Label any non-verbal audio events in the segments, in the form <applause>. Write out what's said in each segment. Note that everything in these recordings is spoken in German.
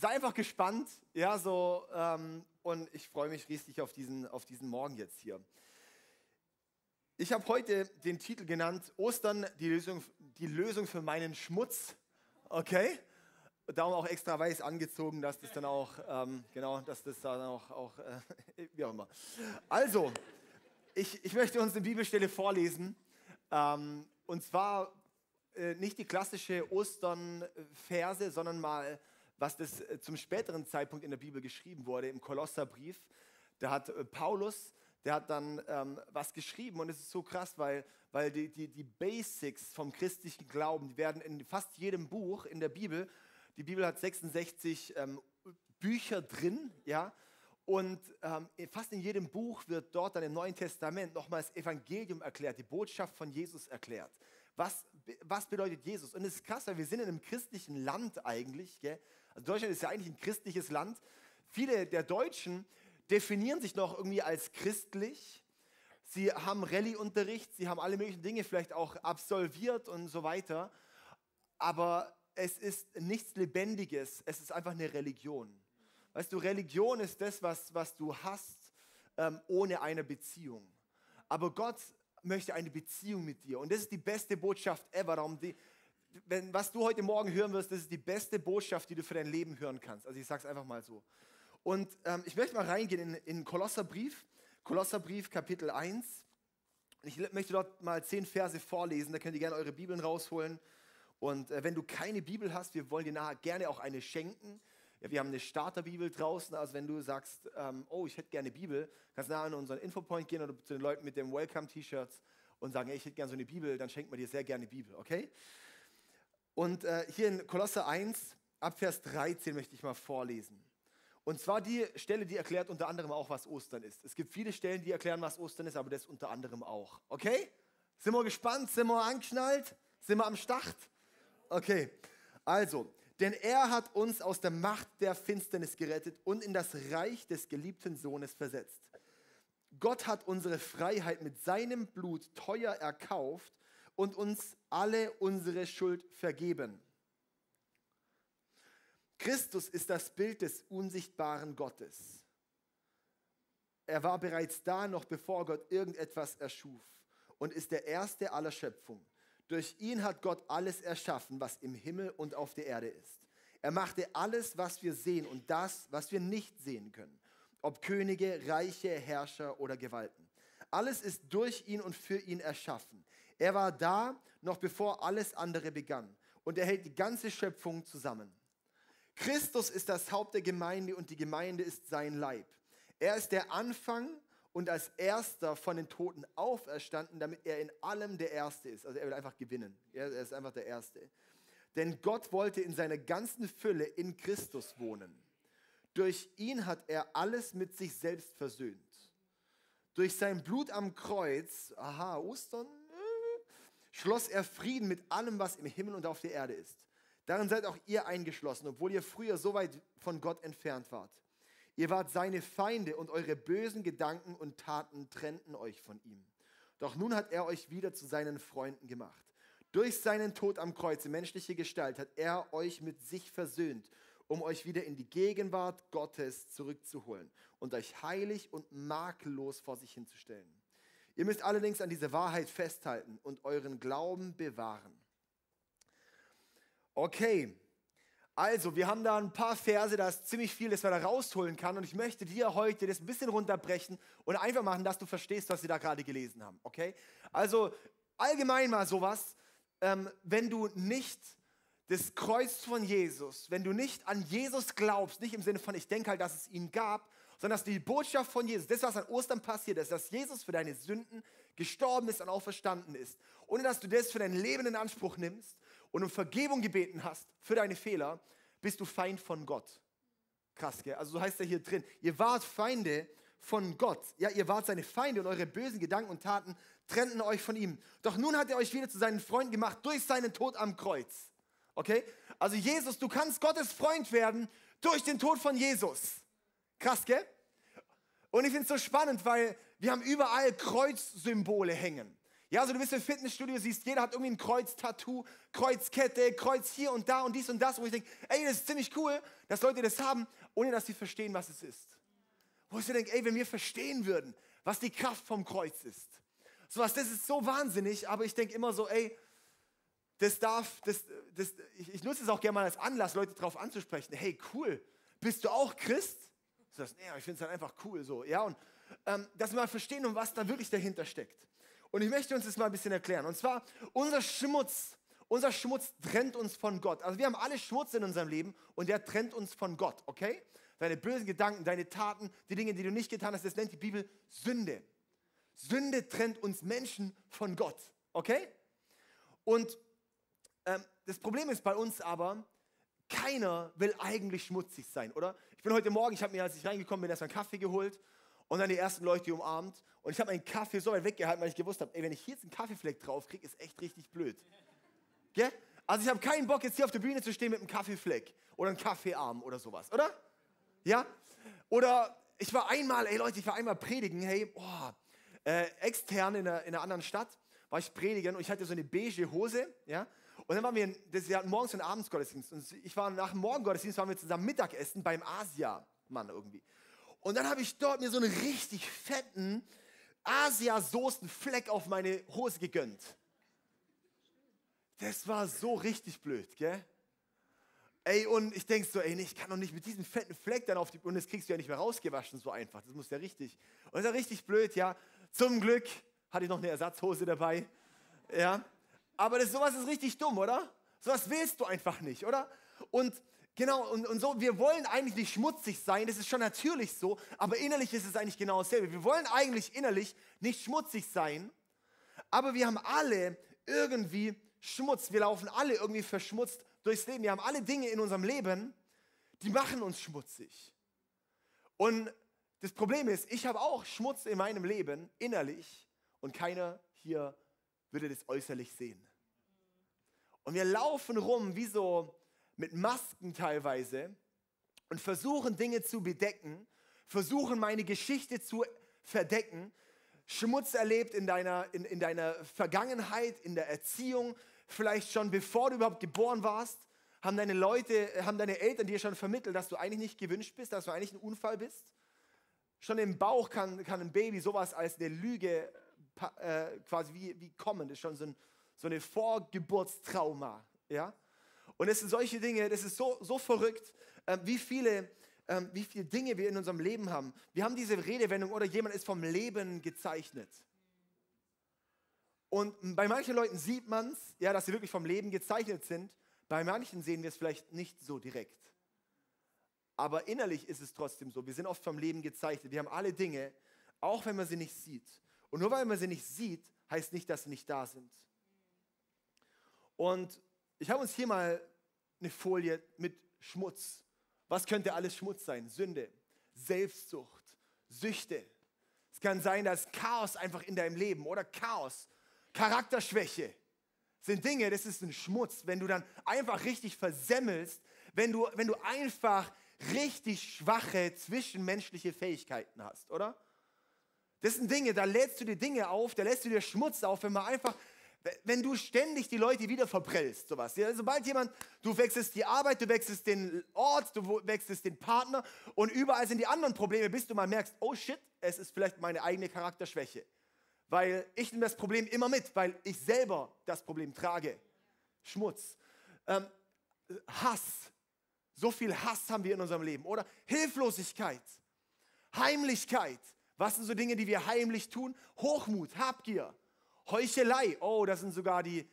sei einfach gespannt, ja, so, ähm, und ich freue mich riesig auf diesen, auf diesen Morgen jetzt hier. Ich habe heute den Titel genannt, Ostern, die Lösung, die Lösung für meinen Schmutz, okay? Darum auch extra weiß angezogen, dass das dann auch, ähm, genau, dass das dann auch, auch äh, <laughs> wie auch immer. Also, ich, ich möchte uns eine Bibelstelle vorlesen, ähm, und zwar äh, nicht die klassische Ostern-Verse, sondern mal, was das äh, zum späteren Zeitpunkt in der Bibel geschrieben wurde, im Kolosserbrief. Da hat äh, Paulus, der hat dann ähm, was geschrieben und es ist so krass, weil, weil die, die, die Basics vom christlichen Glauben, die werden in fast jedem Buch in der Bibel, die Bibel hat 66 ähm, Bücher drin, ja, und ähm, fast in jedem Buch wird dort dann im Neuen Testament nochmal das Evangelium erklärt, die Botschaft von Jesus erklärt. Was, was bedeutet Jesus? Und es ist krass, weil wir sind in einem christlichen Land eigentlich. Gell? Also Deutschland ist ja eigentlich ein christliches Land. Viele der Deutschen definieren sich noch irgendwie als christlich. Sie haben Rallye-Unterricht, sie haben alle möglichen Dinge vielleicht auch absolviert und so weiter. Aber es ist nichts Lebendiges, es ist einfach eine Religion. Weißt du, Religion ist das, was, was du hast ähm, ohne eine Beziehung. Aber Gott möchte eine Beziehung mit dir. Und das ist die beste Botschaft ever. Darum die, wenn, was du heute Morgen hören wirst, das ist die beste Botschaft, die du für dein Leben hören kannst. Also ich sage es einfach mal so. Und ähm, ich möchte mal reingehen in, in Kolosserbrief, Kolosserbrief Kapitel 1. Ich möchte dort mal zehn Verse vorlesen, da könnt ihr gerne eure Bibeln rausholen. Und äh, wenn du keine Bibel hast, wir wollen dir nachher gerne auch eine schenken. Ja, wir haben eine Starterbibel draußen, also wenn du sagst, ähm, oh, ich hätte gerne Bibel, kannst du nachher in unseren Infopoint gehen oder zu den Leuten mit dem Welcome-T-Shirts und sagen, hey, ich hätte gerne so eine Bibel, dann schenkt man dir sehr gerne Bibel, okay? Und äh, hier in Kolosser 1, ab Vers 13 möchte ich mal vorlesen. Und zwar die Stelle, die erklärt unter anderem auch, was Ostern ist. Es gibt viele Stellen, die erklären, was Ostern ist, aber das unter anderem auch. Okay? Sind wir gespannt? Sind wir angeschnallt? Sind wir am Start? Okay. Also, denn er hat uns aus der Macht der Finsternis gerettet und in das Reich des geliebten Sohnes versetzt. Gott hat unsere Freiheit mit seinem Blut teuer erkauft und uns alle unsere Schuld vergeben. Christus ist das Bild des unsichtbaren Gottes. Er war bereits da, noch bevor Gott irgendetwas erschuf und ist der Erste aller Schöpfung. Durch ihn hat Gott alles erschaffen, was im Himmel und auf der Erde ist. Er machte alles, was wir sehen und das, was wir nicht sehen können. Ob Könige, Reiche, Herrscher oder Gewalten. Alles ist durch ihn und für ihn erschaffen. Er war da, noch bevor alles andere begann. Und er hält die ganze Schöpfung zusammen. Christus ist das Haupt der Gemeinde und die Gemeinde ist sein Leib. Er ist der Anfang und als erster von den Toten auferstanden, damit er in allem der Erste ist. Also er will einfach gewinnen. Er ist einfach der Erste. Denn Gott wollte in seiner ganzen Fülle in Christus wohnen. Durch ihn hat er alles mit sich selbst versöhnt. Durch sein Blut am Kreuz, aha, Ostern, schloss er Frieden mit allem, was im Himmel und auf der Erde ist. Darin seid auch ihr eingeschlossen, obwohl ihr früher so weit von Gott entfernt wart. Ihr wart seine Feinde und eure bösen Gedanken und Taten trennten euch von ihm. Doch nun hat er euch wieder zu seinen Freunden gemacht. Durch seinen Tod am Kreuz in menschliche Gestalt hat er euch mit sich versöhnt, um euch wieder in die Gegenwart Gottes zurückzuholen und euch heilig und makellos vor sich hinzustellen. Ihr müsst allerdings an diese Wahrheit festhalten und euren Glauben bewahren. Okay, also, wir haben da ein paar Verse, da ist ziemlich viel, das man da rausholen kann. Und ich möchte dir heute das ein bisschen runterbrechen und einfach machen, dass du verstehst, was wir da gerade gelesen haben. Okay? Also, allgemein mal sowas, ähm, wenn du nicht das Kreuz von Jesus, wenn du nicht an Jesus glaubst, nicht im Sinne von, ich denke halt, dass es ihn gab, sondern dass die Botschaft von Jesus, das, was an Ostern passiert ist, dass Jesus für deine Sünden gestorben ist und auferstanden ist, ohne dass du das für dein Leben in Anspruch nimmst und um Vergebung gebeten hast für deine Fehler, bist du Feind von Gott. Krass, gell? Also so heißt er hier drin. Ihr wart Feinde von Gott. Ja, ihr wart seine Feinde und eure bösen Gedanken und Taten trennten euch von ihm. Doch nun hat er euch wieder zu seinen Freunden gemacht durch seinen Tod am Kreuz. Okay? Also Jesus, du kannst Gottes Freund werden durch den Tod von Jesus. Krass, gell? Und ich finde es so spannend, weil wir haben überall Kreuzsymbole hängen. Ja, also du bist im Fitnessstudio, siehst, jeder hat irgendwie ein Kreuz-Tattoo, Kreuzkette, Kreuz hier und da und dies und das, wo ich denke, ey, das ist ziemlich cool, dass Leute das haben, ohne dass sie verstehen, was es ist. Wo ich so denke, ey, wenn wir verstehen würden, was die Kraft vom Kreuz ist. Sowas, das ist so wahnsinnig, aber ich denke immer so, ey, das darf, das, das, ich, ich nutze es auch gerne mal als Anlass, Leute darauf anzusprechen. Hey, cool, bist du auch Christ? Du sagst, nee, ich finde es halt einfach cool so. Ja, und ähm, dass wir mal verstehen, um was da wirklich dahinter steckt. Und ich möchte uns das mal ein bisschen erklären. Und zwar, unser Schmutz, unser Schmutz trennt uns von Gott. Also wir haben alle Schmutz in unserem Leben und der trennt uns von Gott, okay? Deine bösen Gedanken, deine Taten, die Dinge, die du nicht getan hast, das nennt die Bibel Sünde. Sünde trennt uns Menschen von Gott, okay? Und ähm, das Problem ist bei uns aber, keiner will eigentlich schmutzig sein, oder? Ich bin heute Morgen, ich habe mir, als ich reingekommen bin, erst einen Kaffee geholt und dann die ersten Leute umarmt. Und ich habe meinen Kaffee so weit weggehalten, weil ich gewusst habe, ey, wenn ich hier jetzt einen Kaffeefleck drauf kriege, ist echt richtig blöd. Gell? Also ich habe keinen Bock, jetzt hier auf der Bühne zu stehen mit einem Kaffeefleck oder einem Kaffeearm oder sowas, oder? Ja? Oder ich war einmal, ey Leute, ich war einmal predigen, hey, oh, äh, extern in einer, in einer anderen Stadt war ich predigen und ich hatte so eine beige Hose, ja? Und dann waren wir, das, wir hatten morgens und abends Gottesdienst. Und ich war nach dem Morgengottesdienst, waren wir zusammen Mittagessen beim Asia-Mann irgendwie. Und dann habe ich dort mir so einen richtig fetten Asia-Soßen-Fleck auf meine Hose gegönnt. Das war so richtig blöd, gell? Ey, und ich denke so, ey, ich kann doch nicht mit diesem fetten Fleck dann auf die, und das kriegst du ja nicht mehr rausgewaschen, so einfach. Das muss ja richtig. Und das ist ja richtig blöd, ja. Zum Glück hatte ich noch eine Ersatzhose dabei, ja. Aber das, sowas ist richtig dumm, oder? Sowas willst du einfach nicht, oder? Und Genau, und, und so, wir wollen eigentlich nicht schmutzig sein, das ist schon natürlich so, aber innerlich ist es eigentlich genau dasselbe. Wir wollen eigentlich innerlich nicht schmutzig sein, aber wir haben alle irgendwie Schmutz, wir laufen alle irgendwie verschmutzt durchs Leben. Wir haben alle Dinge in unserem Leben, die machen uns schmutzig. Und das Problem ist, ich habe auch Schmutz in meinem Leben innerlich und keiner hier würde das äußerlich sehen. Und wir laufen rum wie so mit Masken teilweise und versuchen Dinge zu bedecken, versuchen meine Geschichte zu verdecken, Schmutz erlebt in deiner, in, in deiner Vergangenheit, in der Erziehung, vielleicht schon bevor du überhaupt geboren warst, haben deine Leute, haben deine Eltern dir schon vermittelt, dass du eigentlich nicht gewünscht bist, dass du eigentlich ein Unfall bist. Schon im Bauch kann, kann ein Baby sowas als eine Lüge äh, quasi wie, wie kommen. Das ist schon so, ein, so eine Vorgeburtstrauma. Ja? Und es sind solche Dinge, das ist so, so verrückt, äh, wie, viele, äh, wie viele Dinge wir in unserem Leben haben. Wir haben diese Redewendung, oder jemand ist vom Leben gezeichnet. Und bei manchen Leuten sieht man es, ja, dass sie wirklich vom Leben gezeichnet sind. Bei manchen sehen wir es vielleicht nicht so direkt. Aber innerlich ist es trotzdem so. Wir sind oft vom Leben gezeichnet. Wir haben alle Dinge, auch wenn man sie nicht sieht. Und nur weil man sie nicht sieht, heißt nicht, dass sie nicht da sind. Und ich habe uns hier mal eine Folie mit Schmutz. Was könnte alles Schmutz sein? Sünde, Selbstsucht, Süchte. Es kann sein, dass Chaos einfach in deinem Leben oder Chaos, Charakterschwäche sind Dinge, das ist ein Schmutz, wenn du dann einfach richtig versemmelst, wenn du, wenn du einfach richtig schwache zwischenmenschliche Fähigkeiten hast, oder? Das sind Dinge, da lädst du dir Dinge auf, da lässt du dir Schmutz auf, wenn man einfach wenn du ständig die Leute wieder verprellst, sowas. Ja, sobald jemand, du wechselst die Arbeit, du wechselst den Ort, du wechselst den Partner und überall sind die anderen Probleme, bis du mal merkst, oh shit, es ist vielleicht meine eigene Charakterschwäche. Weil ich nehme das Problem immer mit, weil ich selber das Problem trage. Schmutz. Ähm, Hass. So viel Hass haben wir in unserem Leben, oder? Hilflosigkeit. Heimlichkeit. Was sind so Dinge, die wir heimlich tun? Hochmut, Habgier. Heuchelei, oh, das sind sogar die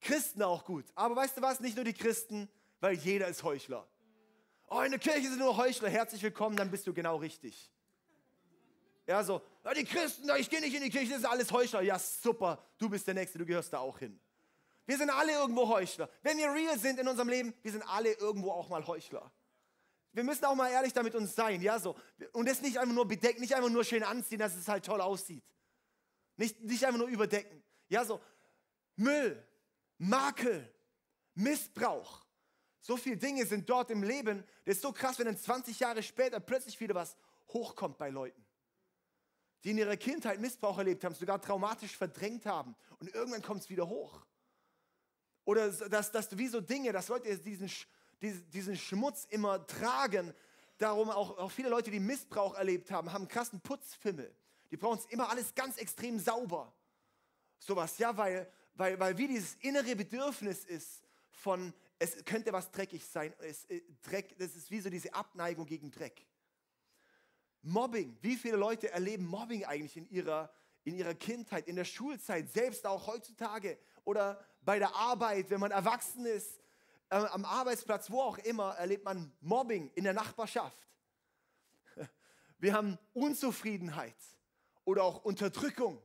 Christen auch gut. Aber weißt du was, nicht nur die Christen, weil jeder ist Heuchler. Oh, in der Kirche sind nur Heuchler, herzlich willkommen, dann bist du genau richtig. Ja, so, die Christen, ich gehe nicht in die Kirche, das ist alles Heuchler. Ja, super, du bist der Nächste, du gehörst da auch hin. Wir sind alle irgendwo Heuchler. Wenn wir real sind in unserem Leben, wir sind alle irgendwo auch mal Heuchler. Wir müssen auch mal ehrlich damit uns sein, ja, so. Und das nicht einfach nur bedecken, nicht einfach nur schön anziehen, dass es halt toll aussieht. Nicht, nicht einfach nur überdecken. Ja, so Müll, Makel, Missbrauch. So viele Dinge sind dort im Leben. Das ist so krass, wenn dann 20 Jahre später plötzlich wieder was hochkommt bei Leuten. die in ihrer Kindheit Missbrauch erlebt haben, sogar traumatisch verdrängt haben und irgendwann kommt es wieder hoch. Oder dass, dass wie so Dinge, dass Leute diesen, diesen Schmutz immer tragen. Darum auch, auch viele Leute, die Missbrauch erlebt haben, haben einen krassen Putzfimmel. Die brauchen es immer alles ganz extrem sauber. Sowas, ja, weil, weil, weil wie dieses innere Bedürfnis ist von, es könnte was dreckig sein. Es, äh, Dreck, das ist wie so diese Abneigung gegen Dreck. Mobbing. Wie viele Leute erleben Mobbing eigentlich in ihrer, in ihrer Kindheit, in der Schulzeit, selbst auch heutzutage oder bei der Arbeit, wenn man erwachsen ist, äh, am Arbeitsplatz, wo auch immer, erlebt man Mobbing in der Nachbarschaft. <laughs> Wir haben Unzufriedenheit oder auch Unterdrückung.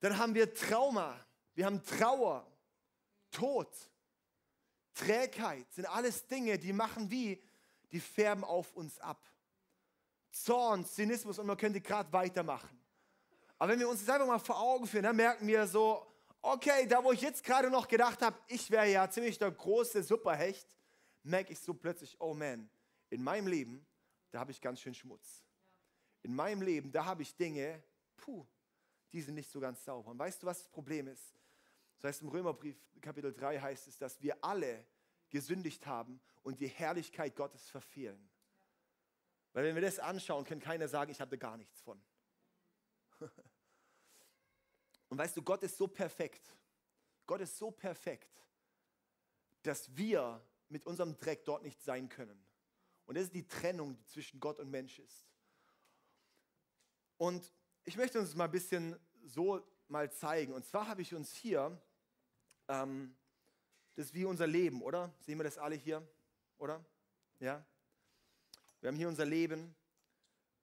Dann haben wir Trauma, wir haben Trauer, Tod, Trägheit, sind alles Dinge, die machen wie, die färben auf uns ab. Zorn, Zynismus und man könnte gerade weitermachen. Aber wenn wir uns das einfach mal vor Augen führen, dann merken wir so, okay, da wo ich jetzt gerade noch gedacht habe, ich wäre ja ziemlich der große Superhecht, merke ich so plötzlich, oh man, in meinem Leben, da habe ich ganz schön Schmutz. In meinem Leben, da habe ich Dinge, puh, die sind nicht so ganz sauber. Und weißt du, was das Problem ist? Das heißt, im Römerbrief Kapitel 3 heißt es, dass wir alle gesündigt haben und die Herrlichkeit Gottes verfehlen. Weil wenn wir das anschauen, kann keiner sagen, ich habe gar nichts von. <laughs> Und weißt du, Gott ist so perfekt. Gott ist so perfekt, dass wir mit unserem Dreck dort nicht sein können. Und das ist die Trennung, die zwischen Gott und Mensch ist. Und ich möchte uns mal ein bisschen so mal zeigen. Und zwar habe ich uns hier, ähm, das ist wie unser Leben, oder? Sehen wir das alle hier, oder? Ja? Wir haben hier unser Leben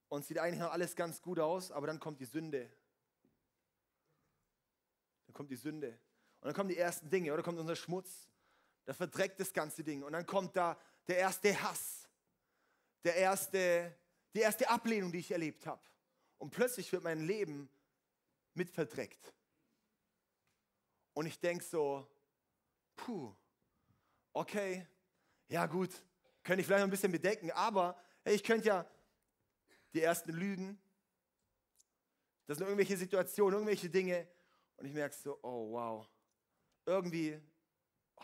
und sieht eigentlich noch alles ganz gut aus, aber dann kommt die Sünde. Dann kommt die Sünde. Und dann kommen die ersten Dinge, oder kommt unser Schmutz. Da verdreckt das ganze Ding. Und dann kommt da der erste Hass. Der erste, die erste Ablehnung, die ich erlebt habe. Und plötzlich wird mein Leben mit verdreckt. Und ich denke so, puh, okay, ja gut, könnte ich vielleicht ein bisschen bedecken, aber hey, ich könnte ja die ersten Lügen, das sind irgendwelche Situationen, irgendwelche Dinge und ich merke so, oh wow, irgendwie, oh,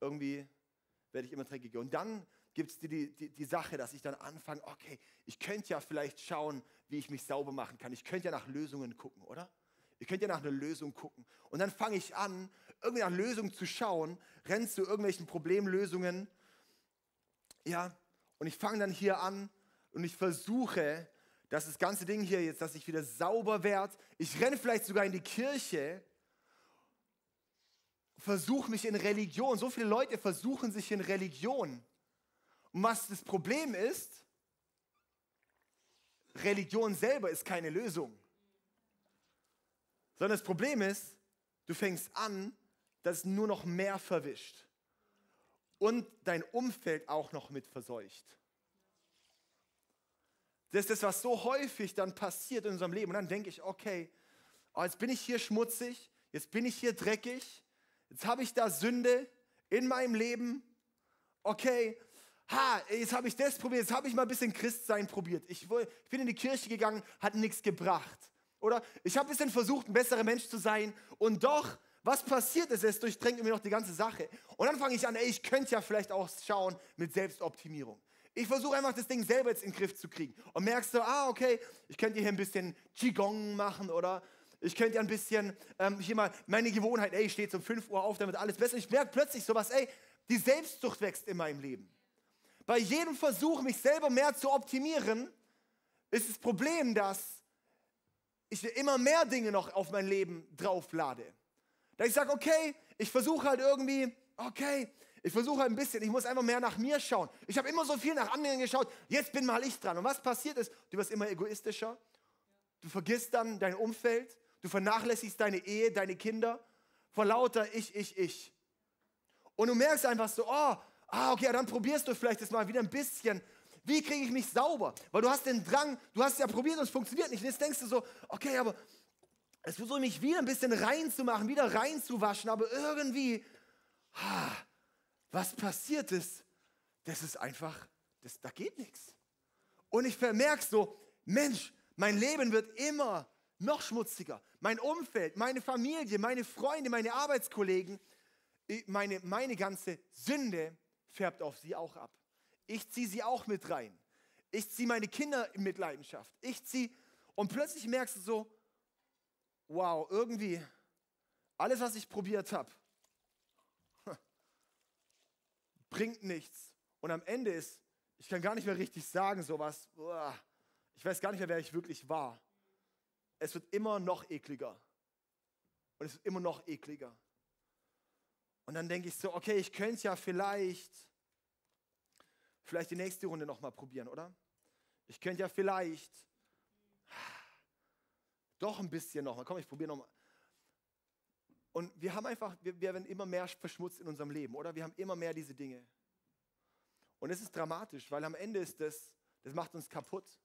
irgendwie werde ich immer dreckiger. Und dann gibt es die, die, die Sache, dass ich dann anfange, okay, ich könnte ja vielleicht schauen, wie ich mich sauber machen kann. Ich könnte ja nach Lösungen gucken, oder? Ich könnte ja nach einer Lösung gucken. Und dann fange ich an, irgendwie nach Lösungen zu schauen, rennst zu irgendwelchen Problemlösungen ja, und ich fange dann hier an und ich versuche, dass das ganze Ding hier jetzt, dass ich wieder sauber werde. Ich renne vielleicht sogar in die Kirche, versuche mich in Religion. So viele Leute versuchen sich in Religion. Und was das Problem ist, Religion selber ist keine Lösung. Sondern das Problem ist, du fängst an, dass es nur noch mehr verwischt und dein Umfeld auch noch mit verseucht. Das ist das, was so häufig dann passiert in unserem Leben. Und dann denke ich, okay, oh, jetzt bin ich hier schmutzig, jetzt bin ich hier dreckig, jetzt habe ich da Sünde in meinem Leben. Okay, ha, jetzt habe ich das probiert, jetzt habe ich mal ein bisschen Christsein probiert. Ich, ich bin in die Kirche gegangen, hat nichts gebracht. Oder ich habe ein bisschen versucht, ein besserer Mensch zu sein und doch was passiert ist, es durchdrängt mir noch die ganze Sache. Und dann fange ich an, ey, ich könnte ja vielleicht auch schauen mit Selbstoptimierung. Ich versuche einfach das Ding selber jetzt in den Griff zu kriegen. Und merkst du, ah, okay, ich könnte hier ein bisschen Qigong machen oder ich könnte ja ein bisschen ähm, hier mal meine Gewohnheit, ey, ich stehe um 5 Uhr auf, damit alles besser. Ich merke plötzlich sowas, ey, die Selbstsucht wächst in meinem Leben. Bei jedem Versuch, mich selber mehr zu optimieren, ist das Problem, dass ich immer mehr Dinge noch auf mein Leben drauflade. Da ich sage, okay, ich versuche halt irgendwie, okay, ich versuche halt ein bisschen, ich muss einfach mehr nach mir schauen. Ich habe immer so viel nach anderen geschaut, jetzt bin mal ich dran. Und was passiert ist, du wirst immer egoistischer, du vergisst dann dein Umfeld, du vernachlässigst deine Ehe, deine Kinder, vor lauter ich, ich, ich. Und du merkst einfach so, oh, ah, okay, dann probierst du vielleicht jetzt mal wieder ein bisschen, wie kriege ich mich sauber? Weil du hast den Drang, du hast ja probiert und es funktioniert nicht. Und jetzt denkst du so, okay, aber es versuche mich wieder ein bisschen reinzumachen, wieder reinzuwaschen, aber irgendwie, was passiert ist, das ist einfach, das, da geht nichts. Und ich vermerke so, Mensch, Mein Leben wird immer noch schmutziger. Mein Umfeld, meine Familie, meine Freunde, meine Arbeitskollegen, meine, meine ganze Sünde färbt auf sie auch ab. Ich ziehe sie auch mit rein. Ich ziehe meine Kinder in Mitleidenschaft. Ich ziehe, und plötzlich merkst du so, wow, irgendwie, alles, was ich probiert habe, <laughs> bringt nichts. Und am Ende ist, ich kann gar nicht mehr richtig sagen, sowas, ich weiß gar nicht mehr, wer ich wirklich war. Es wird immer noch ekliger. Und es wird immer noch ekliger. Und dann denke ich so, okay, ich könnte ja vielleicht, vielleicht die nächste Runde nochmal probieren, oder? Ich könnte ja vielleicht doch ein bisschen nochmal. Komm, ich probiere nochmal. Und wir haben einfach, wir, werden immer mehr verschmutzt in unserem Leben, oder? Wir haben immer mehr diese Dinge. Und es ist dramatisch, weil am Ende ist das, das macht uns kaputt.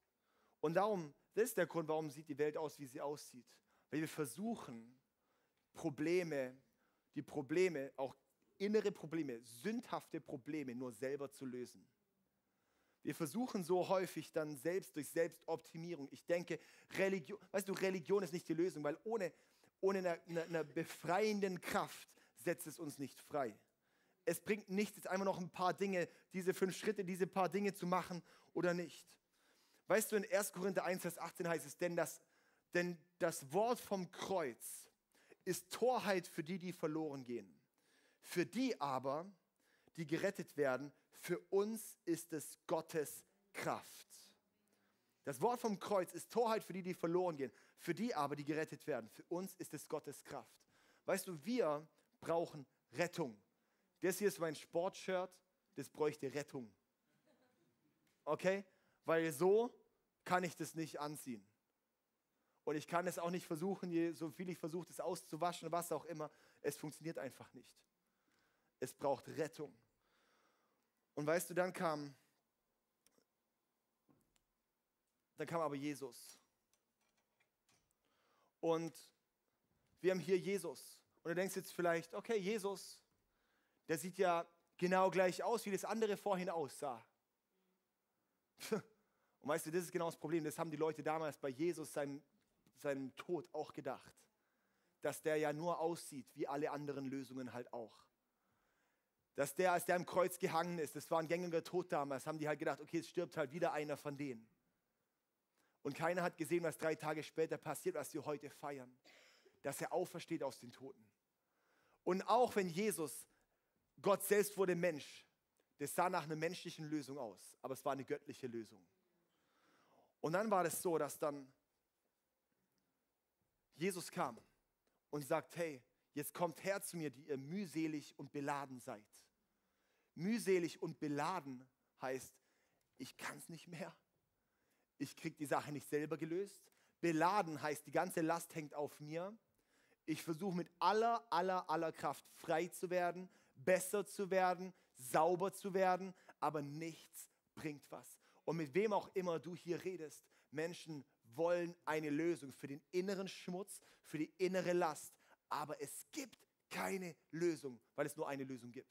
Und darum, das ist der Grund, warum sieht die Welt aus, wie sie aussieht. Weil wir versuchen, Probleme, die Probleme, auch innere Probleme, sündhafte Probleme nur selber zu lösen. Wir versuchen so häufig dann selbst durch Selbstoptimierung. Ich denke, Religion, weißt du, Religion ist nicht die Lösung, weil ohne, ohne eine, eine, eine befreienden Kraft setzt es uns nicht frei. Es bringt nichts, jetzt einfach noch ein paar Dinge, diese fünf Schritte, diese paar Dinge zu machen oder nicht. Weißt du, in 1. Korinther 1, Vers 18 heißt es, denn das, denn das Wort vom Kreuz ist Torheit für die, die verloren gehen. Für die aber, die gerettet werden, für uns ist es Gottes Kraft. Das Wort vom Kreuz ist Torheit für die, die verloren gehen. Für die aber, die gerettet werden, für uns ist es Gottes Kraft. Weißt du, wir brauchen Rettung. Das hier ist mein Sportshirt, das bräuchte Rettung. Okay? Weil so kann ich das nicht anziehen. Und ich kann es auch nicht versuchen, so viel ich versuche, es auszuwaschen, was auch immer. Es funktioniert einfach nicht. Es braucht Rettung. Und weißt du, dann kam, dann kam aber Jesus. Und wir haben hier Jesus. Und du denkst jetzt vielleicht, okay, Jesus, der sieht ja genau gleich aus, wie das andere vorhin aussah. <laughs> Und weißt du, das ist genau das Problem. Das haben die Leute damals bei Jesus, seinem, seinem Tod, auch gedacht. Dass der ja nur aussieht, wie alle anderen Lösungen halt auch dass der, als der am Kreuz gehangen ist, das war ein gängiger Tod damals, haben die halt gedacht, okay, es stirbt halt wieder einer von denen. Und keiner hat gesehen, was drei Tage später passiert, was wir heute feiern, dass er aufersteht aus den Toten. Und auch wenn Jesus, Gott selbst wurde Mensch, das sah nach einer menschlichen Lösung aus, aber es war eine göttliche Lösung. Und dann war es so, dass dann Jesus kam und sagt, hey, jetzt kommt her zu mir, die ihr mühselig und beladen seid. Mühselig und beladen heißt, ich kann es nicht mehr. Ich kriege die Sache nicht selber gelöst. Beladen heißt, die ganze Last hängt auf mir. Ich versuche mit aller, aller, aller Kraft frei zu werden, besser zu werden, sauber zu werden, aber nichts bringt was. Und mit wem auch immer du hier redest, Menschen wollen eine Lösung für den inneren Schmutz, für die innere Last, aber es gibt keine Lösung, weil es nur eine Lösung gibt.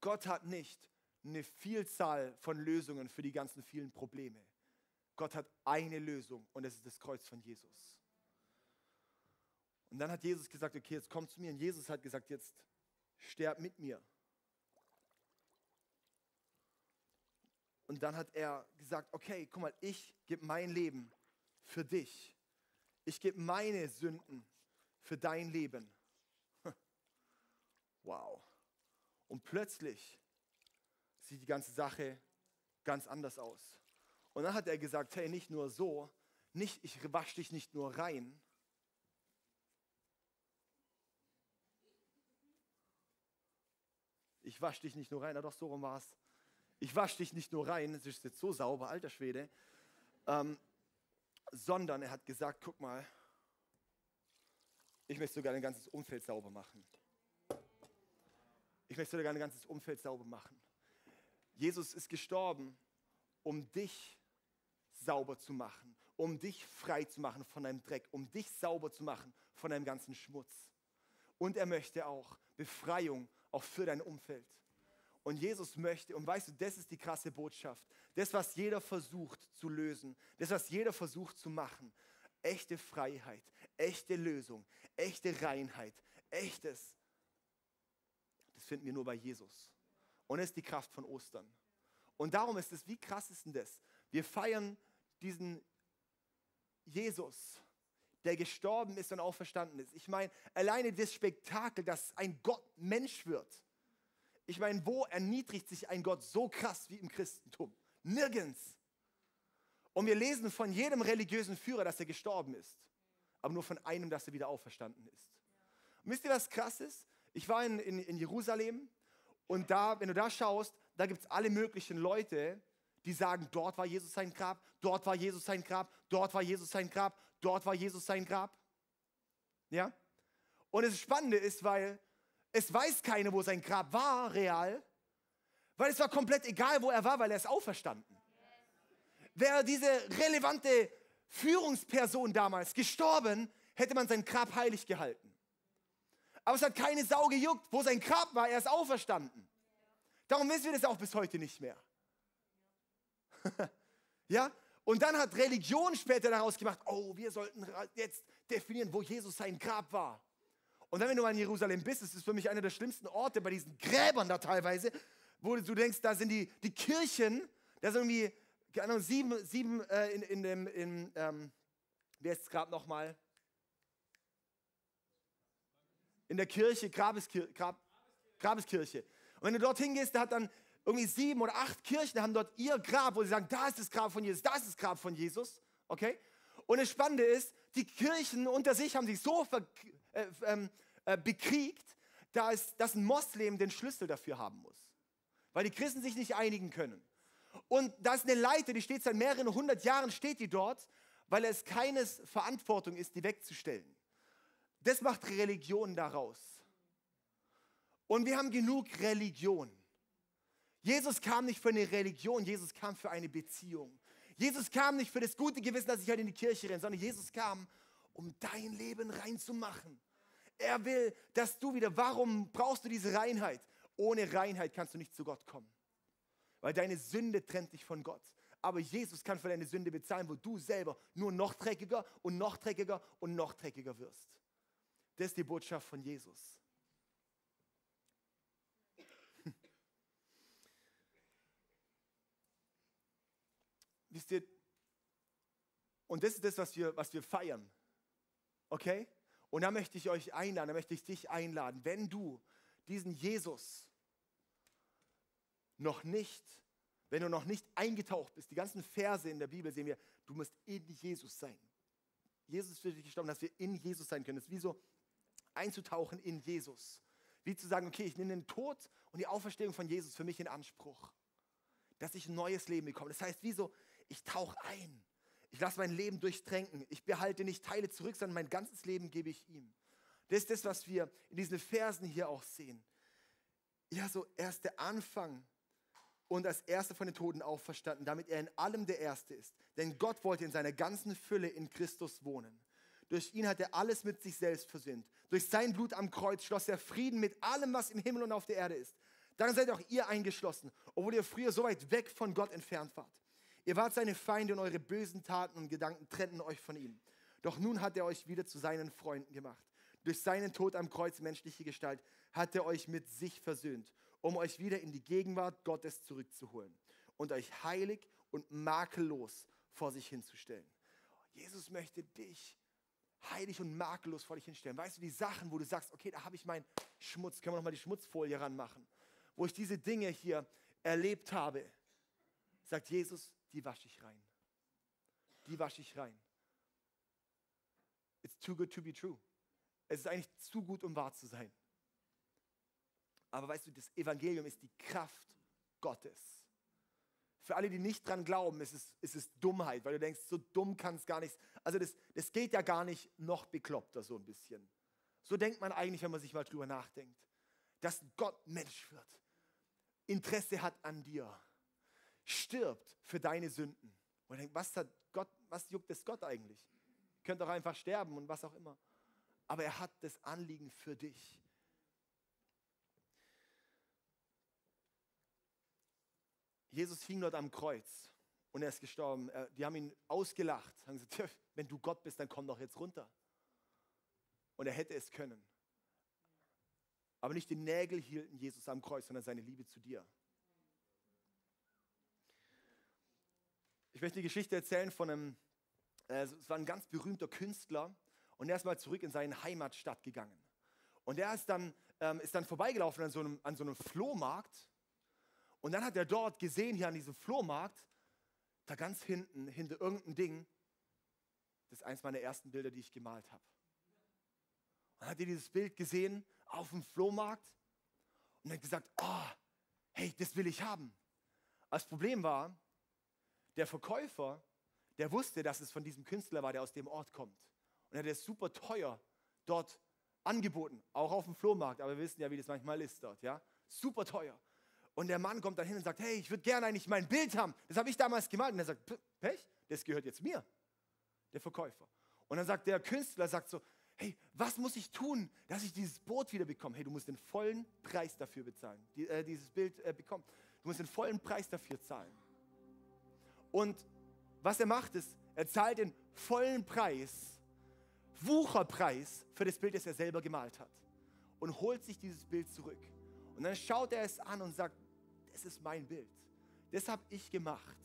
Gott hat nicht eine Vielzahl von Lösungen für die ganzen vielen Probleme. Gott hat eine Lösung und das ist das Kreuz von Jesus. Und dann hat Jesus gesagt, okay, jetzt komm zu mir. Und Jesus hat gesagt, jetzt sterb mit mir. Und dann hat er gesagt, okay, guck mal, ich gebe mein Leben für dich. Ich gebe meine Sünden für dein Leben. Wow. Und plötzlich sieht die ganze Sache ganz anders aus. Und dann hat er gesagt, hey, nicht nur so, nicht, ich wasche dich nicht nur rein, ich wasche dich nicht nur rein, doch so rum war es. Ich wasche dich nicht nur rein, es ist jetzt so sauber, alter Schwede, ähm, sondern er hat gesagt, guck mal, ich möchte sogar ein ganzes Umfeld sauber machen. Ich möchte sogar ein ganzes Umfeld sauber machen. Jesus ist gestorben, um dich sauber zu machen, um dich frei zu machen von deinem Dreck, um dich sauber zu machen von deinem ganzen Schmutz. Und er möchte auch Befreiung auch für dein Umfeld. Und Jesus möchte, und weißt du, das ist die krasse Botschaft. Das, was jeder versucht zu lösen, das, was jeder versucht zu machen. Echte Freiheit, echte Lösung, echte Reinheit, echtes. Das finden wir nur bei Jesus. Und es ist die Kraft von Ostern. Und darum ist es, wie krass ist denn das? Wir feiern diesen Jesus, der gestorben ist und auferstanden ist. Ich meine, alleine das Spektakel, dass ein Gott Mensch wird. Ich meine, wo erniedrigt sich ein Gott so krass wie im Christentum? Nirgends. Und wir lesen von jedem religiösen Führer, dass er gestorben ist. Aber nur von einem, dass er wieder auferstanden ist. Und wisst ihr, was krass ist? Ich war in, in, in Jerusalem und da, wenn du da schaust, da gibt es alle möglichen Leute, die sagen, dort war Jesus sein Grab, dort war Jesus sein Grab, dort war Jesus sein Grab, dort war Jesus sein Grab. Ja? Und das Spannende ist, weil es weiß keiner, wo sein Grab war, real, weil es war komplett egal, wo er war, weil er ist auferstanden. Wäre diese relevante Führungsperson damals gestorben, hätte man sein Grab heilig gehalten. Aber es hat keine Sau gejuckt, wo sein Grab war, er ist auferstanden. Darum wissen wir das auch bis heute nicht mehr. <laughs> ja? Und dann hat Religion später daraus gemacht, oh, wir sollten jetzt definieren, wo Jesus sein Grab war. Und dann, wenn du mal in Jerusalem bist, ist es für mich einer der schlimmsten Orte bei diesen Gräbern da teilweise, wo du denkst, da sind die, die Kirchen, da sind irgendwie, keine Ahnung, sieben, sieben äh, in, in dem, in, ähm, wer ist es gerade nochmal? In der Kirche, Grabeskir Grab, Grabeskirche. Und wenn du dorthin gehst, da hat dann irgendwie sieben oder acht Kirchen haben dort ihr Grab, wo sie sagen, da ist das Grab von Jesus, da ist das Grab von Jesus. Okay? Und das Spannende ist, die Kirchen unter sich haben sich so ähm, äh, bekriegt, dass, dass ein Moslem den Schlüssel dafür haben muss. Weil die Christen sich nicht einigen können. Und da ist eine Leiter, die steht seit mehreren hundert Jahren, steht die dort, weil es keines Verantwortung ist, die wegzustellen. Das macht Religion daraus. Und wir haben genug Religion. Jesus kam nicht für eine Religion, Jesus kam für eine Beziehung. Jesus kam nicht für das gute Gewissen, dass ich heute in die Kirche renne, sondern Jesus kam, um dein Leben reinzumachen. Er will, dass du wieder, warum brauchst du diese Reinheit? Ohne Reinheit kannst du nicht zu Gott kommen. Weil deine Sünde trennt dich von Gott. Aber Jesus kann für deine Sünde bezahlen, wo du selber nur noch dreckiger und noch dreckiger und noch dreckiger wirst. Das ist die Botschaft von Jesus. wisst ihr, und das ist das, was wir, was wir feiern. Okay? Und da möchte ich euch einladen, da möchte ich dich einladen, wenn du diesen Jesus noch nicht, wenn du noch nicht eingetaucht bist, die ganzen Verse in der Bibel sehen wir, du musst in Jesus sein. Jesus ist für dich gestorben, dass wir in Jesus sein können. Es ist wie so einzutauchen in Jesus. Wie zu sagen, okay, ich nehme den Tod und die Auferstehung von Jesus für mich in Anspruch. Dass ich ein neues Leben bekomme. Das heißt, wie so, ich tauche ein. Ich lasse mein Leben durchtränken. Ich behalte nicht Teile zurück, sondern mein ganzes Leben gebe ich ihm. Das ist das, was wir in diesen Versen hier auch sehen. Ja, so er ist der Anfang und als Erster von den Toten auferstanden, damit er in allem der Erste ist. Denn Gott wollte in seiner ganzen Fülle in Christus wohnen. Durch ihn hat er alles mit sich selbst versöhnt. Durch sein Blut am Kreuz schloss er Frieden mit allem, was im Himmel und auf der Erde ist. Dann seid auch ihr eingeschlossen, obwohl ihr früher so weit weg von Gott entfernt wart. Ihr wart seine Feinde und eure bösen Taten und Gedanken trennten euch von ihm. Doch nun hat er euch wieder zu seinen Freunden gemacht. Durch seinen Tod am Kreuz menschliche Gestalt hat er euch mit sich versöhnt, um euch wieder in die Gegenwart Gottes zurückzuholen und euch heilig und makellos vor sich hinzustellen. Jesus möchte dich heilig und makellos vor dich hinstellen. Weißt du, die Sachen, wo du sagst, okay, da habe ich meinen Schmutz, können wir nochmal die Schmutzfolie ranmachen, wo ich diese Dinge hier erlebt habe, sagt Jesus, die wasche ich rein. Die wasche ich rein. It's too good to be true. Es ist eigentlich zu gut, um wahr zu sein. Aber weißt du, das Evangelium ist die Kraft Gottes. Für alle, die nicht dran glauben, ist es, ist es Dummheit, weil du denkst, so dumm kann es gar nicht. Also das, das geht ja gar nicht noch bekloppter so ein bisschen. So denkt man eigentlich, wenn man sich mal drüber nachdenkt. Dass Gott Mensch wird, Interesse hat an dir stirbt für deine Sünden. Und denkt, was, hat Gott, was juckt es Gott eigentlich? Ihr könnt doch einfach sterben und was auch immer. Aber er hat das Anliegen für dich. Jesus hing dort am Kreuz und er ist gestorben. Die haben ihn ausgelacht, haben gesagt, wenn du Gott bist, dann komm doch jetzt runter. Und er hätte es können. Aber nicht die Nägel hielten Jesus am Kreuz, sondern seine Liebe zu dir. Ich möchte die Geschichte erzählen von einem, äh, es war ein ganz berühmter Künstler und er ist mal zurück in seine Heimatstadt gegangen. Und er ist dann, ähm, ist dann vorbeigelaufen an so, einem, an so einem Flohmarkt und dann hat er dort gesehen, hier an diesem Flohmarkt, da ganz hinten, hinter irgendeinem Ding, das ist eins meiner ersten Bilder, die ich gemalt habe. Und hat er dieses Bild gesehen auf dem Flohmarkt und hat gesagt, oh, hey, das will ich haben. Das Problem war, der Verkäufer, der wusste, dass es von diesem Künstler war, der aus dem Ort kommt. Und er hat es super teuer dort angeboten, auch auf dem Flohmarkt. Aber wir wissen ja, wie das manchmal ist dort, ja? Super teuer. Und der Mann kommt dann hin und sagt, hey, ich würde gerne eigentlich mein Bild haben. Das habe ich damals gemalt. Und er sagt, Pech, das gehört jetzt mir, der Verkäufer. Und dann sagt der Künstler, sagt so, hey, was muss ich tun, dass ich dieses Boot wieder bekomme? Hey, du musst den vollen Preis dafür bezahlen, die, äh, dieses Bild äh, bekommen. Du musst den vollen Preis dafür zahlen. Und was er macht, ist, er zahlt den vollen Preis, Wucherpreis für das Bild, das er selber gemalt hat. Und holt sich dieses Bild zurück. Und dann schaut er es an und sagt, das ist mein Bild. Das habe ich gemacht.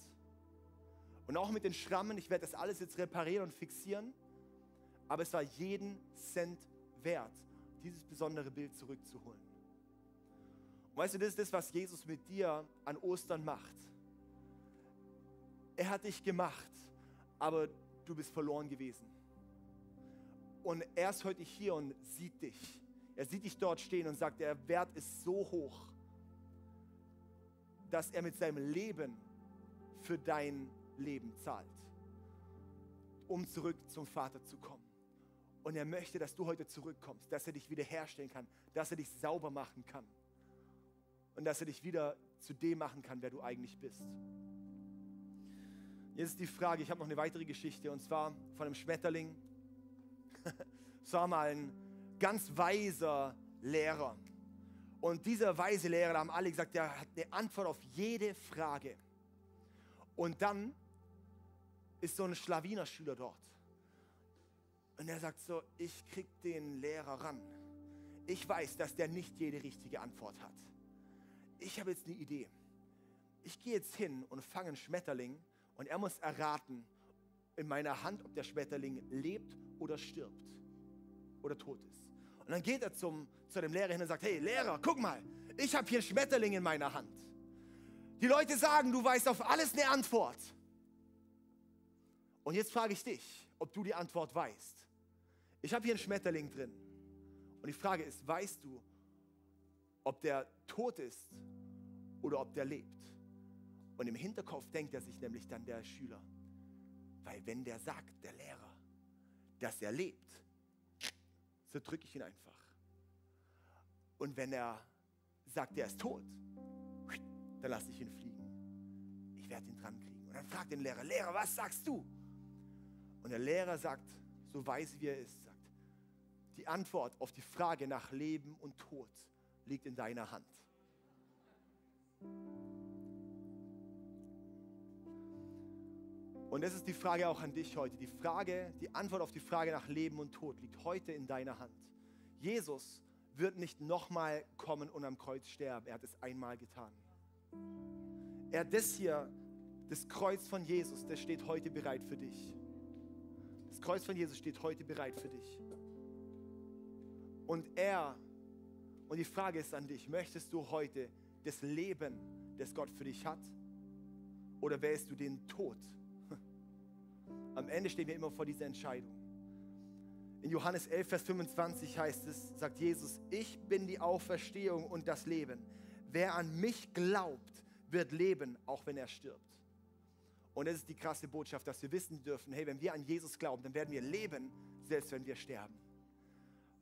Und auch mit den Schrammen, ich werde das alles jetzt reparieren und fixieren. Aber es war jeden Cent wert, dieses besondere Bild zurückzuholen. Und weißt du, das ist das, was Jesus mit dir an Ostern macht. Er hat dich gemacht, aber du bist verloren gewesen. Und er ist heute hier und sieht dich. Er sieht dich dort stehen und sagt, der Wert ist so hoch, dass er mit seinem Leben für dein Leben zahlt, um zurück zum Vater zu kommen. Und er möchte, dass du heute zurückkommst, dass er dich wiederherstellen kann, dass er dich sauber machen kann und dass er dich wieder zu dem machen kann, wer du eigentlich bist. Jetzt ist die Frage, ich habe noch eine weitere Geschichte und zwar von einem Schmetterling. <laughs> Es war mal ein ganz weiser Lehrer. Und dieser weise Lehrer, da haben alle gesagt, der hat eine Antwort auf jede Frage. Und dann ist so ein Schlawinerschüler dort. Und er sagt so, ich krieg den Lehrer ran. Ich weiß, dass der nicht jede richtige Antwort hat. Ich habe jetzt eine Idee. Ich gehe jetzt hin und fange einen Schmetterling und er muss erraten in meiner Hand, ob der Schmetterling lebt oder stirbt oder tot ist. Und dann geht er zum, zu dem Lehrer hin und sagt, hey Lehrer, guck mal, ich habe hier einen Schmetterling in meiner Hand. Die Leute sagen, du weißt auf alles eine Antwort. Und jetzt frage ich dich, ob du die Antwort weißt. Ich habe hier einen Schmetterling drin. Und die Frage ist, weißt du, ob der tot ist oder ob der lebt? Und im Hinterkopf denkt er sich nämlich dann der Schüler, weil wenn der sagt, der Lehrer, dass er lebt, so drücke ich ihn einfach. Und wenn er sagt, er ist tot, dann lasse ich ihn fliegen. Ich werde ihn dran kriegen. Und dann fragt den Lehrer, Lehrer, was sagst du? Und der Lehrer sagt, so weise wie er ist, sagt, die Antwort auf die Frage nach Leben und Tod liegt in deiner Hand. Und das ist die Frage auch an dich heute. Die Frage, die Antwort auf die Frage nach Leben und Tod liegt heute in deiner Hand. Jesus wird nicht nochmal kommen und am Kreuz sterben. Er hat es einmal getan. Er das hier, das Kreuz von Jesus, das steht heute bereit für dich. Das Kreuz von Jesus steht heute bereit für dich. Und er, und die Frage ist an dich, möchtest du heute das Leben, das Gott für dich hat? Oder wählst du den Tod? Am Ende stehen wir immer vor dieser Entscheidung. In Johannes 11, Vers 25 heißt es, sagt Jesus, ich bin die Auferstehung und das Leben. Wer an mich glaubt, wird leben, auch wenn er stirbt. Und das ist die krasse Botschaft, dass wir wissen dürfen, hey, wenn wir an Jesus glauben, dann werden wir leben, selbst wenn wir sterben.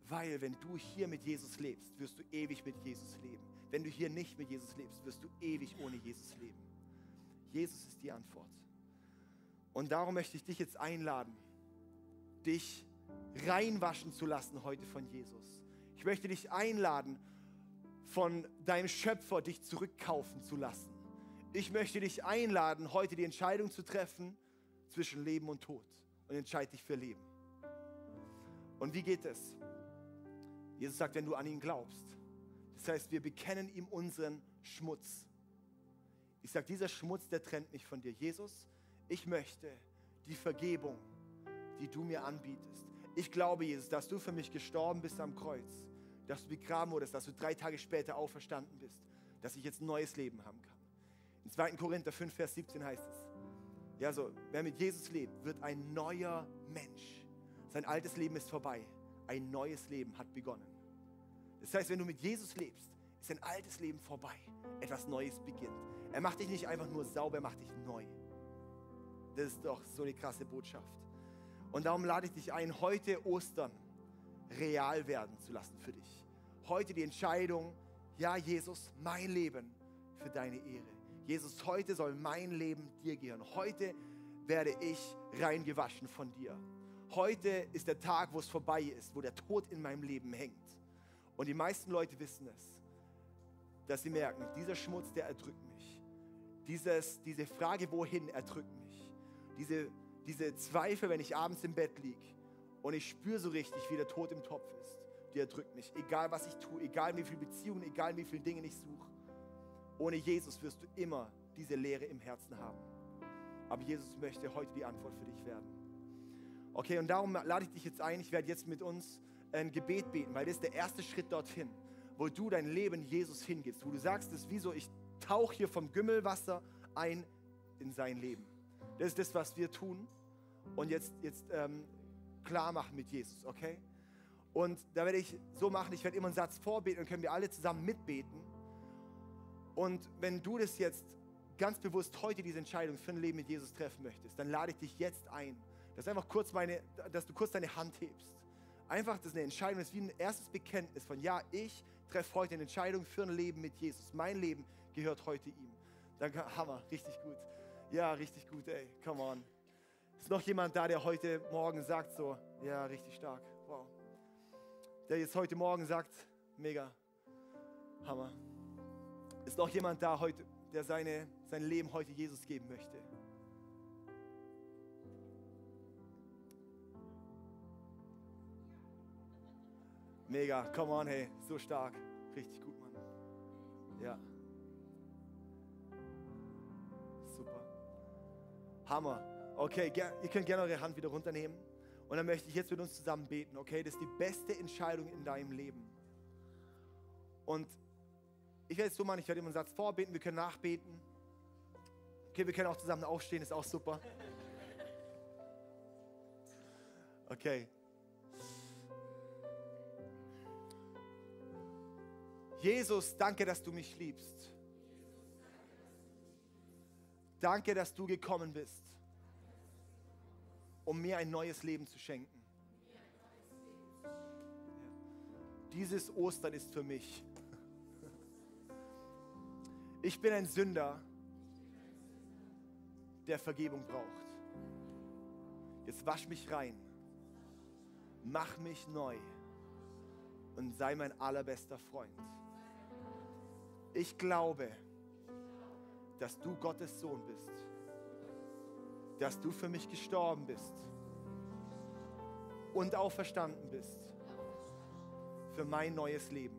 Weil wenn du hier mit Jesus lebst, wirst du ewig mit Jesus leben. Wenn du hier nicht mit Jesus lebst, wirst du ewig ohne Jesus leben. Jesus ist die Antwort. Und darum möchte ich dich jetzt einladen, dich reinwaschen zu lassen heute von Jesus. Ich möchte dich einladen, von deinem Schöpfer dich zurückkaufen zu lassen Ich möchte dich einladen, heute die Entscheidung zu treffen zwischen Leben und Tod und entscheide dich für Leben. Und wie geht es? Jesus sagt, wenn du an ihn glaubst. Das heißt, wir bekennen ihm unseren Schmutz. Ich sage, dieser Schmutz, der trennt mich von dir. Jesus, ich möchte die Vergebung, die du mir anbietest. Ich glaube, Jesus, dass du für mich gestorben bist am Kreuz, dass du begraben wurdest, dass du drei Tage später auferstanden bist, dass ich jetzt ein neues Leben haben kann. In 2. Korinther 5, Vers 17 heißt es, ja, so, wer mit Jesus lebt, wird ein neuer Mensch. Sein altes Leben ist vorbei. Ein neues Leben hat begonnen. Das heißt, wenn du mit Jesus lebst, ist dein altes Leben vorbei. Etwas Neues beginnt. Er macht dich nicht einfach nur sauber, er macht dich neu. Das ist doch so eine krasse Botschaft. Und darum lade ich dich ein, heute Ostern real werden zu lassen für dich. Heute die Entscheidung, ja Jesus, mein Leben für deine Ehre. Jesus, heute soll mein Leben dir gehören. Heute werde ich reingewaschen von dir. Heute ist der Tag, wo es vorbei ist, wo der Tod in meinem Leben hängt. Und die meisten Leute wissen es, dass sie merken, dieser Schmutz, der erdrückt mich. Dieses, diese Frage, wohin, erdrückt mich. Diese, diese Zweifel, wenn ich abends im Bett liege und ich spüre so richtig, wie der Tod im Topf ist, die erdrückt mich. Egal was ich tue, egal wie viele Beziehungen, egal wie viele Dinge ich suche. Ohne Jesus wirst du immer diese Leere im Herzen haben. Aber Jesus möchte heute die Antwort für dich werden. Okay, und darum lade ich dich jetzt ein, ich werde jetzt mit uns ein Gebet beten, weil das ist der erste Schritt dorthin, wo du dein Leben Jesus hingibst, wo du sagst, das ist wie so, ich tauche hier vom Gümmelwasser ein in sein Leben. Das ist das, was wir tun und jetzt, jetzt ähm, klar machen mit Jesus, okay? Und da werde ich so machen, ich werde immer einen Satz vorbeten und können wir alle zusammen mitbeten. Und wenn du das jetzt ganz bewusst heute diese Entscheidung für ein Leben mit Jesus treffen möchtest, dann lade ich dich jetzt ein, dass, einfach kurz meine, dass du kurz deine Hand hebst. Einfach, das ist eine Entscheidung, das ist wie ein erstes Bekenntnis von, ja, ich treffe heute eine Entscheidung für ein Leben mit Jesus. Mein Leben gehört heute ihm. Dann Hammer, richtig gut. Ja, richtig gut, ey, come on. Ist noch jemand da, der heute Morgen sagt so, ja, richtig stark, wow. Der jetzt heute Morgen sagt, mega, Hammer. Ist noch jemand da heute, der seine, sein Leben heute Jesus geben möchte? Mega, come on, hey, so stark. Richtig gut, Mann. Ja. Hammer. Okay, ihr könnt gerne eure Hand wieder runternehmen. Und dann möchte ich jetzt mit uns zusammen beten, okay? Das ist die beste Entscheidung in deinem Leben. Und ich werde es so machen, ich werde immer einen Satz vorbeten, wir können nachbeten. Okay, wir können auch zusammen aufstehen, ist auch super. Okay. Jesus, danke, dass du mich liebst. Danke, dass du gekommen bist, um mir ein neues Leben zu schenken. Dieses Ostern ist für mich. Ich bin ein Sünder, der Vergebung braucht. Jetzt wasch mich rein, mach mich neu und sei mein allerbester Freund. Ich glaube, dass du Gottes Sohn bist, dass du für mich gestorben bist und auferstanden bist für mein neues Leben.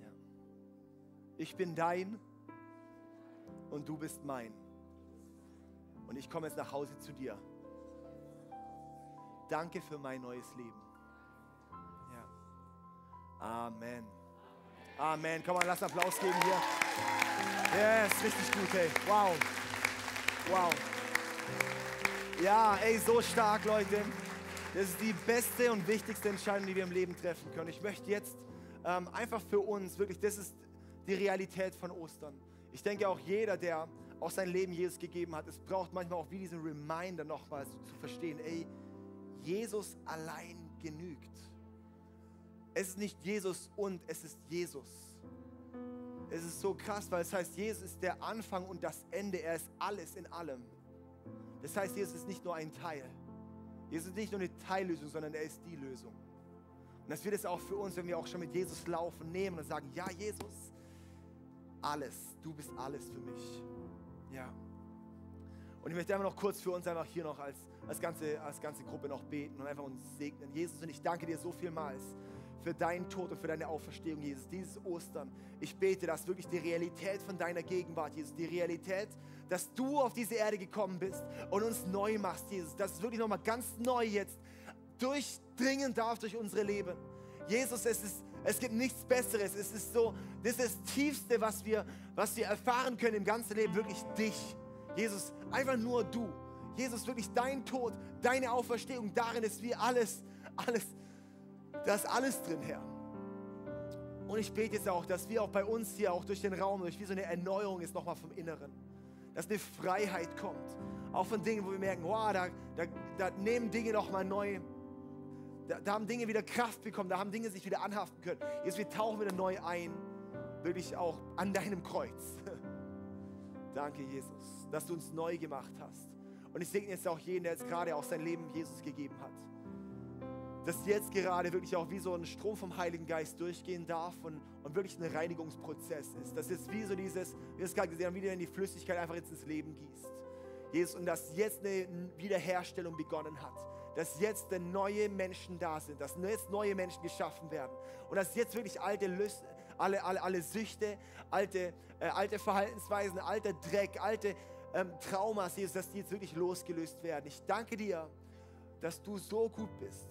Ja. Ich bin dein und du bist mein. Und ich komme jetzt nach Hause zu dir. Danke für mein neues Leben. Amen. Amen. Komm mal, lass Applaus geben hier. Yes, richtig gut, hey. Wow. Wow. Ja, ey, so stark, Leute. Das ist die beste und wichtigste Entscheidung, die wir im Leben treffen können. Ich möchte jetzt ähm, einfach für uns, wirklich, das ist die Realität von Ostern. Ich denke auch jeder, der auch sein Leben Jesus gegeben hat, es braucht manchmal auch wie diesen Reminder nochmal zu verstehen, ey, Jesus allein genügt. Es ist nicht Jesus und es ist Jesus. Es ist so krass, weil es heißt, Jesus ist der Anfang und das Ende. Er ist alles in allem. Das heißt, Jesus ist nicht nur ein Teil. Jesus ist nicht nur eine Teillösung, sondern er ist die Lösung. Und dass wir das auch für uns, wenn wir auch schon mit Jesus laufen, nehmen und sagen, ja Jesus, alles, du bist alles für mich. Ja. Und ich möchte einfach noch kurz für uns einfach hier noch als, als, ganze, als ganze Gruppe noch beten und einfach uns segnen. Jesus, und ich danke dir so vielmals für deinen Tod und für deine Auferstehung, Jesus, dieses Ostern. Ich bete, dass wirklich die Realität von deiner Gegenwart, Jesus, die Realität, dass du auf diese Erde gekommen bist und uns neu machst, Jesus, dass es wirklich nochmal ganz neu jetzt durchdringen darf durch unsere Leben. Jesus, es, ist, es gibt nichts Besseres. Es ist so, das ist das Tiefste, was wir, was wir erfahren können im ganzen Leben, wirklich dich. Jesus, einfach nur du. Jesus, wirklich dein Tod, deine Auferstehung, darin ist wir alles, alles, da ist alles drin, Herr. Und ich bete jetzt auch, dass wir auch bei uns hier, auch durch den Raum, durch wie so eine Erneuerung ist, nochmal vom Inneren. Dass eine Freiheit kommt. Auch von Dingen, wo wir merken, wow, da, da, da nehmen Dinge nochmal neu da, da, haben Dinge wieder Kraft bekommen, da haben Dinge sich wieder anhaften können. Jetzt wir tauchen wieder neu ein, wirklich auch an deinem Kreuz. <laughs> Danke, Jesus, dass du uns neu gemacht hast. Und ich segne jetzt auch jeden, der jetzt gerade auch sein Leben Jesus gegeben hat. Dass jetzt gerade wirklich auch wie so ein Strom vom Heiligen Geist durchgehen darf und, und wirklich ein Reinigungsprozess ist. Dass jetzt wie so dieses, wie wir es gerade gesehen haben, wieder in die Flüssigkeit einfach jetzt ins Leben gießt. Jesus, und dass jetzt eine Wiederherstellung begonnen hat dass jetzt neue Menschen da sind, dass jetzt neue Menschen geschaffen werden und dass jetzt wirklich alte Lüste, alle, alle, alle Süchte, alte, äh, alte Verhaltensweisen, alter Dreck, alte ähm, Traumas, Jesus, dass die jetzt wirklich losgelöst werden. Ich danke dir, dass du so gut bist.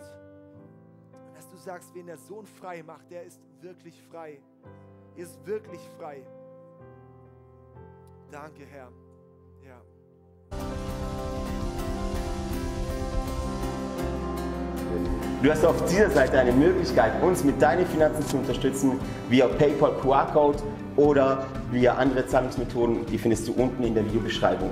Sagst, wen der Sohn frei macht, der ist wirklich frei. Ist wirklich frei. Danke, Herr. Ja. Du hast auf dieser Seite eine Möglichkeit, uns mit deinen Finanzen zu unterstützen, via PayPal QR-Code oder via andere Zahlungsmethoden. Die findest du unten in der Videobeschreibung.